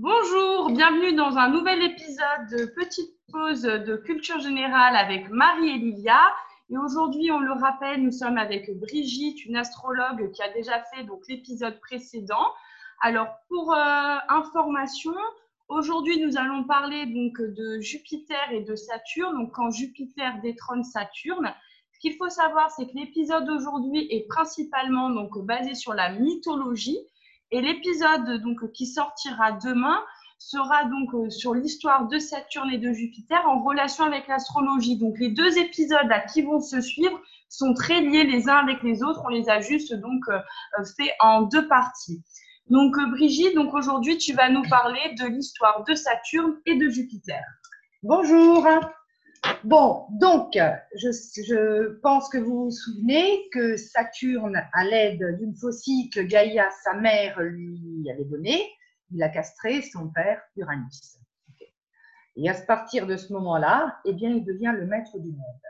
Bonjour, bienvenue dans un nouvel épisode de Petite pause de culture générale avec Marie et Lilia. Et aujourd'hui, on le rappelle, nous sommes avec Brigitte, une astrologue qui a déjà fait l'épisode précédent. Alors, pour euh, information, aujourd'hui, nous allons parler donc de Jupiter et de Saturne. Donc, quand Jupiter détrône Saturne, ce qu'il faut savoir, c'est que l'épisode d'aujourd'hui est principalement donc basé sur la mythologie. Et l'épisode donc qui sortira demain sera donc euh, sur l'histoire de Saturne et de Jupiter en relation avec l'astrologie. Donc les deux épisodes qui vont se suivre sont très liés les uns avec les autres. On les a juste donc euh, euh, fait en deux parties. Donc Brigitte, donc aujourd'hui tu vas nous parler de l'histoire de Saturne et de Jupiter. Bonjour. Bon, donc je, pense que vous vous souvenez que Saturne, à l'aide d'une faucille que Gaïa, sa mère, lui avait donnée, il a castré son père Uranus. Et à partir de ce moment-là, eh bien, il devient le maître du monde.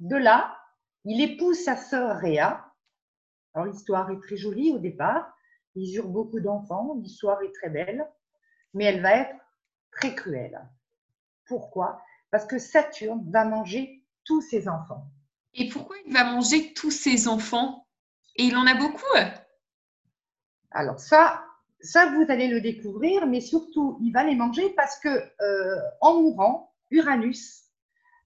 De là, il épouse sa sœur Réa. Alors l'histoire est très jolie au départ. Ils eurent beaucoup d'enfants. L'histoire est très belle, mais elle va être très cruelle. Pourquoi? Parce que Saturne va manger tous ses enfants. Et pourquoi il va manger tous ses enfants? Et il en a beaucoup Alors ça, ça, vous allez le découvrir, mais surtout, il va les manger parce que, euh, en mourant, Uranus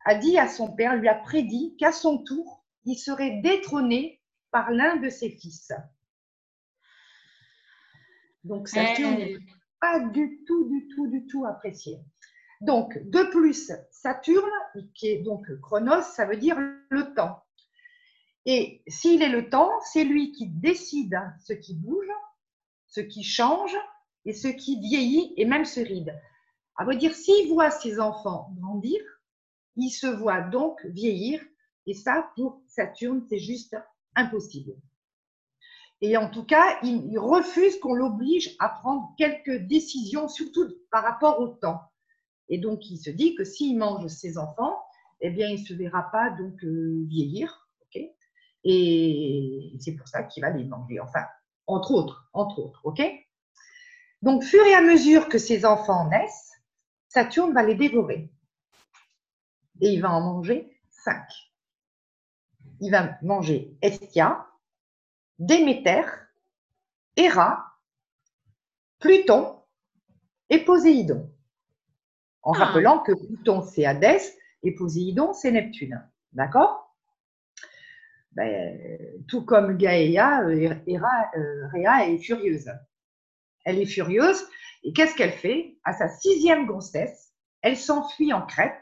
a dit à son père, lui a prédit qu'à son tour, il serait détrôné par l'un de ses fils. Donc, Saturne n'est pas du tout, du tout, du tout apprécié. Donc, de plus, Saturne, qui est donc Chronos, ça veut dire le temps. Et s'il est le temps, c'est lui qui décide ce qui bouge ce qui change et ce qui vieillit et même se ride. À vrai dire, s'il voit ses enfants grandir, il se voit donc vieillir. Et ça, pour Saturne, c'est juste impossible. Et en tout cas, il, refuse qu'on l'oblige à prendre quelques décisions, surtout par rapport au temps. Et donc, il se dit que s'il mange ses enfants, eh bien, il ne se verra pas donc euh, vieillir. et c'est pour ça qu'il va les manger. Enfin, entre autres, entre autres, ok? Donc, fur et à mesure que ces enfants naissent, Saturne va les dévorer. Et il va en manger cinq. Il va manger Estia, Déméter, Héra, Pluton et Poséidon. En ah. rappelant que Pluton, c'est Hadès et Poséidon, c'est Neptune. D'accord? Ben, tout comme Gaïa, euh, euh, Réa est furieuse. Elle est furieuse et qu'est-ce qu'elle fait? À sa sixième grossesse, elle s'enfuit en Crète,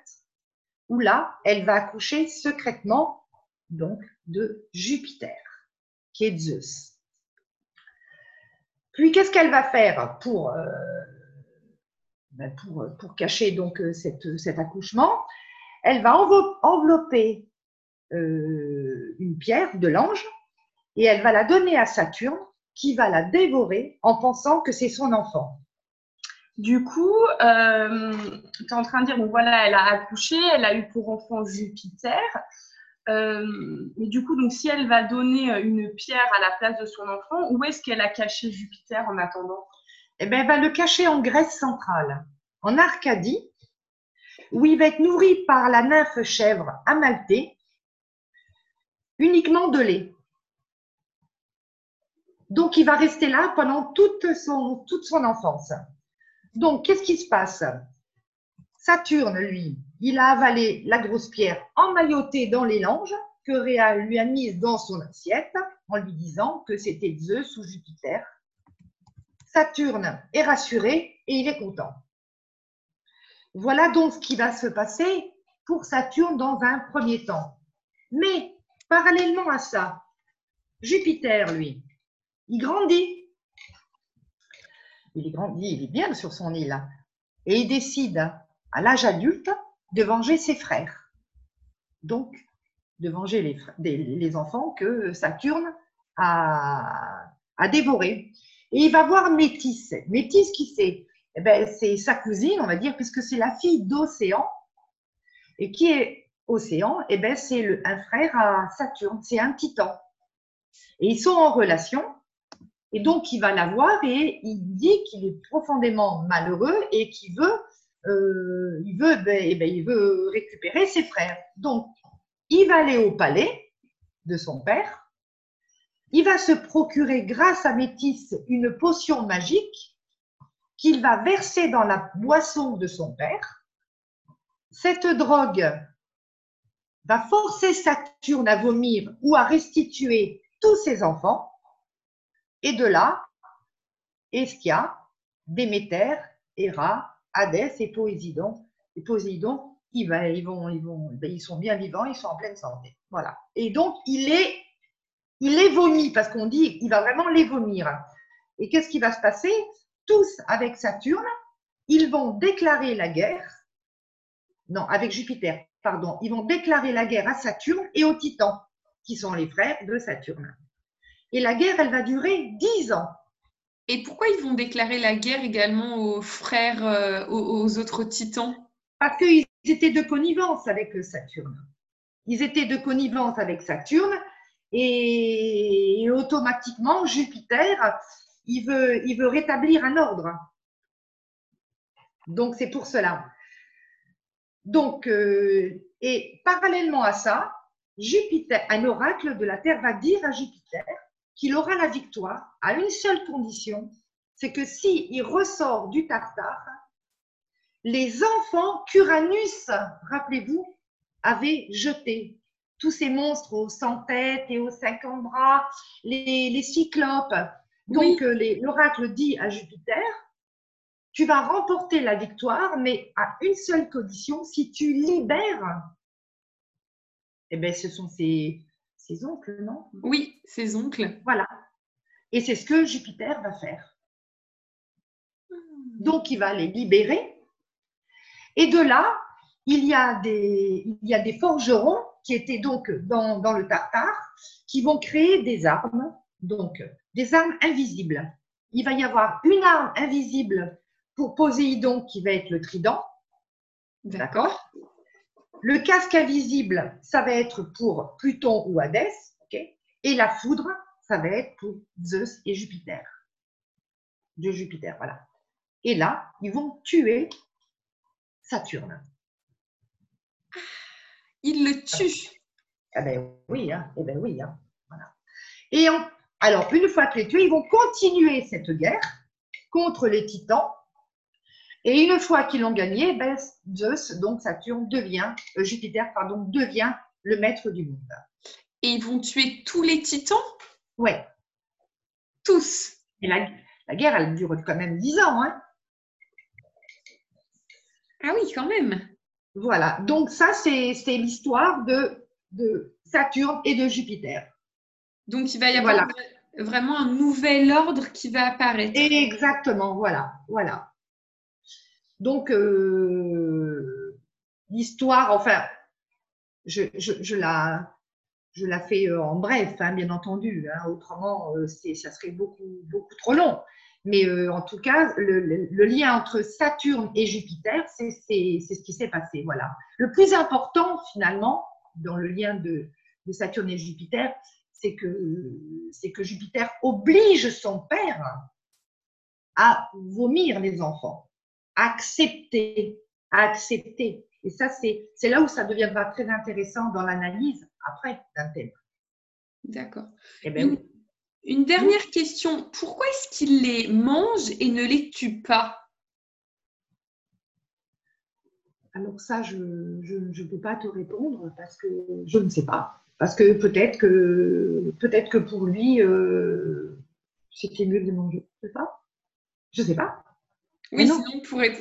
où là, elle va accoucher secrètement donc de Jupiter, qui est Zeus. Puis qu'est-ce qu'elle va faire pour, euh, pour, pour, cacher donc cette, cet accouchement Elle va envelopper euh, une pierre de l'ange et elle va la donner à Saturne qui va la dévorer en pensant que c'est son enfant. Du coup, euh, tu es en train de dire, donc voilà, elle a accouché, elle a eu pour enfant Jupiter. Euh, mais du coup, donc si elle va donner une pierre à la place de son enfant, où est-ce qu'elle a caché Jupiter en attendant? Eh bien, elle va le cacher en Grèce centrale, en Arcadie, où il va être nourri par la nymphe chèvre Amalthée, uniquement de lait. Donc, il va rester là pendant toute son, enfance. Donc, qu'est-ce qui se passe? Saturne, lui, il a avalé la grosse pierre emmaillotée dans les langes que Réa lui a mise dans son assiette en lui disant que c'était Zeus ou Jupiter. Saturne est rassuré et il est content. Voilà donc ce qui va se passer pour Saturne dans un premier temps. Mais Parallèlement à ça, Jupiter, lui, il grandit. Il grandit, il est bien sur son île. Et il décide, à l'âge adulte, de venger ses frères. Donc, de venger les, enfants que Saturne a, a dévorés. Et il va voir Métis. Métis, qui c'est? Eh ben, C'est sa cousine, on va dire, puisque c'est la fille d'Océan, et qui est Océan, eh ben, c'est un frère à Saturne, c'est un titan. Et ils sont en relation. Et donc, il va la voir et il dit qu'il est profondément malheureux et qu'il veut, euh, ben, eh ben, il veut récupérer ses frères. Donc, il va aller au palais de son père. Il va se procurer, grâce à Métis, une potion magique qu'il va verser dans la boisson de son père. Cette drogue va forcer Saturne à vomir ou à restituer tous ses enfants. Et de là, Eschia, Déméter, Héra, Hadès et Poséidon. Et Poséidon, ils, vont, ben, ils sont bien vivants, ils sont en pleine santé. Voilà. Et donc, il est, il est vomi, parce qu'on dit il va vraiment les vomir. Et qu'est-ce qui va se passer? Tous avec Saturne, ils vont déclarer la guerre. Non, avec Jupiter, pardon. Ils vont déclarer la guerre à Saturne et aux Titans, qui sont les frères de Saturne. Et la guerre, elle va durer dix ans. Et pourquoi ils vont déclarer la guerre également aux frères, euh, aux, autres titans? Parce qu'ils étaient de connivence avec Saturne. Ils étaient de connivence avec Saturne et, automatiquement, Jupiter, il veut, rétablir un ordre. Donc, c'est pour cela. Donc, euh, et parallèlement à ça, Jupiter, un oracle de la Terre va dire à Jupiter qu'il aura la victoire à une seule condition, c'est que s'il il ressort du Tartare, les enfants qu'Uranus, rappelez-vous, avait jetés. Tous ces monstres aux 100 têtes et aux 50 bras, les, cyclopes. Donc, euh, l'oracle dit à Jupiter, tu vas remporter la victoire, mais à une seule condition, si tu libères, eh bien, ce sont ses oncles, non? Oui, ses oncles. Voilà. Et c'est ce que Jupiter va faire. Hmm. Donc, il va les libérer. Et de là, il y a des, il y a des forgerons qui étaient donc dans, dans le Tartare, qui vont créer des armes, donc des armes invisibles. Il va y avoir une arme invisible pour Poséidon qui va être le trident. D'accord le casque invisible, ça va être pour Pluton ou Hadès, et la foudre, ça va être pour Zeus et Jupiter. De Jupiter, voilà. Et là, ils vont tuer Saturne. Ils le tuent. Ah ben oui, hein. Eh ben oui, hein. Voilà. Et alors, une fois qu'ils tués, ils vont continuer cette guerre contre les titans et une fois qu'ils l'ont gagné, ben, Zeus, donc Saturne, devient, euh, Jupiter, pardon, devient le maître du monde. Et ils vont tuer tous les titans? Ouais. Tous? Et la, guerre, elle dure quand même dix ans. Hein ah oui, quand même. Voilà. Donc ça, c'est l'histoire de, de Saturne et de Jupiter. Donc il va y avoir vraiment un nouvel ordre qui va apparaître. Exactement, voilà, voilà. Donc, euh, l'histoire, enfin, je, la, je la fais euh, en bref, hein, bien entendu. Hein, autrement, euh, ça serait beaucoup, beaucoup trop long. Mais en tout cas, le, lien entre Saturne et Jupiter, c'est ce qui s'est passé. Voilà. Le plus important, finalement, dans le lien de, de Saturne et Jupiter, c'est que, que Jupiter oblige son père à vomir les enfants accepter, accepter. Et ça, c'est là où ça deviendra très intéressant dans l'analyse après d'un thème. D'accord. Eh ben une, dernière question. Pourquoi est-ce qu'il les mange et ne les tue pas? Alors ça, je ne peux pas te répondre parce que je ne sais pas. Parce que peut-être que, peut que pour lui, euh, c'était mieux de manger. Je ne sais pas. Je ne sais pas. Oui, sinon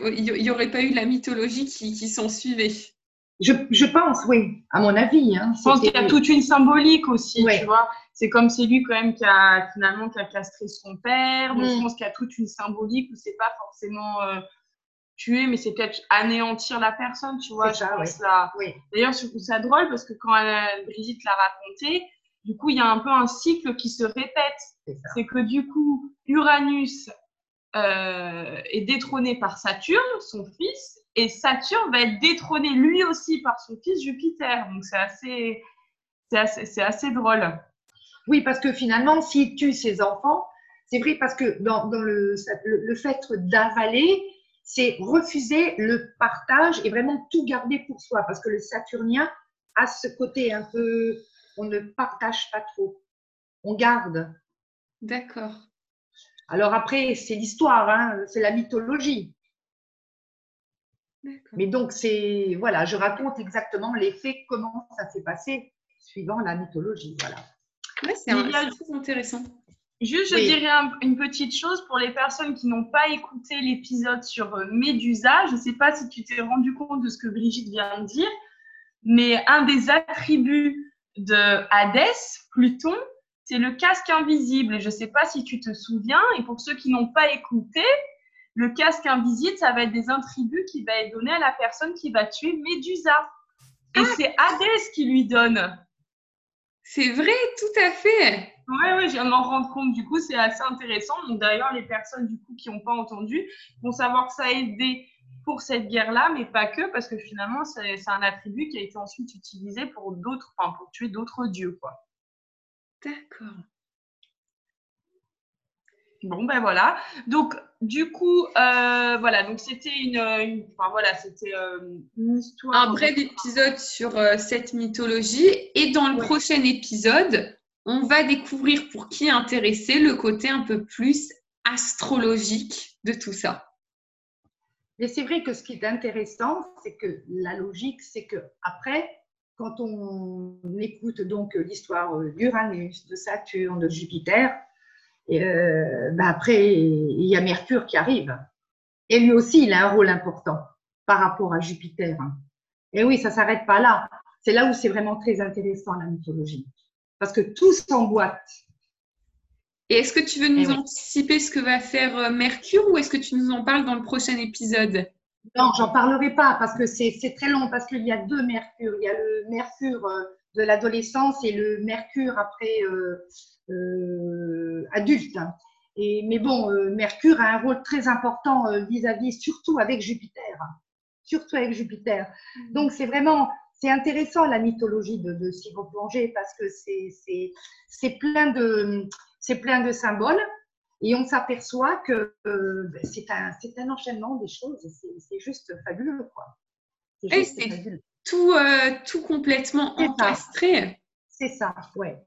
il n'y aurait pas eu la mythologie qui, qui s'en suivait. Je, pense, oui, à mon avis. Hein, je pense qu'il y a toute une symbolique aussi, tu vois. C'est comme c'est lui quand même qui a finalement qui a castré son père. Donc je mm. pense qu'il y a toute une symbolique où c'est pas forcément euh, tuer, mais c'est peut-être anéantir la personne, tu vois. Ça, oui. D'ailleurs, je trouve ça drôle parce que quand Brigitte l'a raconté, du coup, il y a un peu un cycle qui se répète. C'est que du coup, Uranus euh, est détrôné par Saturne, son fils, et Saturne va être détrôné lui aussi par son fils Jupiter. Donc c'est assez, c'est assez, assez, drôle. Oui, parce que finalement, s'il tue ses enfants, C'est vrai parce que dans, le, le, fait d'avaler, c'est refuser le partage et vraiment tout garder pour soi. Parce que le Saturnien a ce côté un peu, on ne partage pas trop. On garde. D'accord. Alors après, c'est l'histoire, hein, c'est la mythologie. Mais donc, c'est, voilà, je raconte exactement les faits, comment ça s'est passé, suivant la mythologie. Voilà. c'est très intéressant. Juste, je dirais une petite chose pour les personnes qui n'ont pas écouté l'épisode sur euh, Médusa. Je ne sais pas si tu t'es rendu compte de ce que Brigitte vient de dire, mais un des attributs de Hadès, Pluton, c'est le casque invisible. Je ne sais pas si tu te souviens. Et pour ceux qui n'ont pas écouté, le casque invisible, ça va être des attributs qui va être donné à la personne qui va tuer Médusa. Et ah. c'est Hadès qui lui donne. C'est vrai, tout à fait. Oui, oui, je viens de m'en rendre compte. Du coup, c'est assez intéressant. Donc, d'ailleurs, les personnes du coup qui n'ont pas entendu vont savoir que ça a aidé pour cette guerre-là, mais pas que, parce que finalement, c'est un attribut qui a été ensuite utilisé pour d'autres, enfin, pour tuer d'autres dieux, quoi. D'accord. Bon, ben voilà. Donc, du coup, euh, voilà, donc c'était une, enfin, voilà, c'était euh, une histoire. Un bref épisode sur euh, cette mythologie. Et dans le prochain épisode, on va découvrir pour qui est intéressé le côté un peu plus astrologique de tout ça. Mais c'est vrai que ce qui est intéressant, c'est que la logique, c'est que après, quand on écoute donc l'histoire d'Uranus, de Saturne, de Jupiter, euh, ben après, il y a Mercure qui arrive. Et lui aussi, il a un rôle important par rapport à Jupiter. Et oui, ça s'arrête pas là. C'est là où c'est vraiment très intéressant la mythologie. Parce que tout s'emboîte. Et est-ce que tu veux nous anticiper ce que va faire euh, Mercure ou est-ce que tu nous en parles dans le prochain épisode? Non, j'en parlerai pas parce que c'est très long, parce qu'il y a deux Mercures. Il y a le Mercure euh, de l'adolescence et le Mercure après euh, adulte. Et, mais bon, euh, Mercure a un rôle très important euh, vis-à-vis, surtout avec Jupiter. Surtout avec Jupiter. Mm. Donc, c'est vraiment, c'est intéressant la mythologie de, de replonger parce que c'est plein, de, plein de symboles et on s'aperçoit que ben, c'est un, un, enchaînement des choses. C'est juste fabuleux. Quoi. C'est tout, tout complètement encastré. C'est ça, ouais.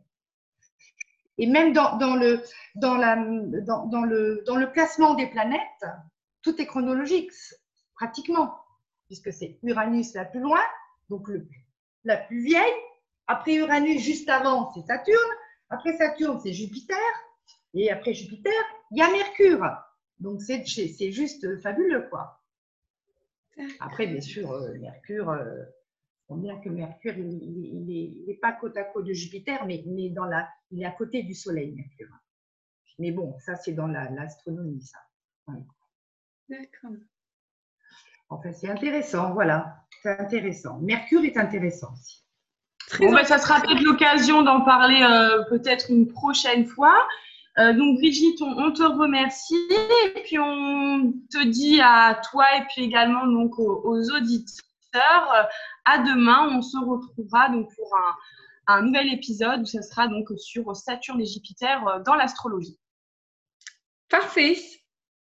Et même dans, le, dans, la, dans, le, dans le placement des planètes, tout est chronologique, pratiquement, puisque c'est Uranus la plus loin, donc le, la plus vieille. Après Uranus, juste avant, c'est Saturne. Après Saturne, c'est Jupiter. Et après Jupiter, il y a Mercure. Donc, c'est juste fabuleux, quoi. Après, bien sûr, euh, Mercure, euh, on bien que Mercure, il n'est pas côte à côte de Jupiter, mais, mais dans la, il est à côté du Soleil, Mercure. Mais bon, ça, c'est dans l'astronomie, ça. D'accord. Enfin, c'est intéressant, voilà. C'est intéressant. Mercure est intéressant aussi. bon, ben, ça sera peut-être l'occasion d'en parler euh, peut-être une prochaine fois. Euh, donc Brigitte, on, te remercie et puis on te dit à toi et puis également donc aux auditeurs à demain. On se retrouvera donc pour un, nouvel épisode où ce sera donc sur Saturne et Jupiter euh, dans l'astrologie. Parfait.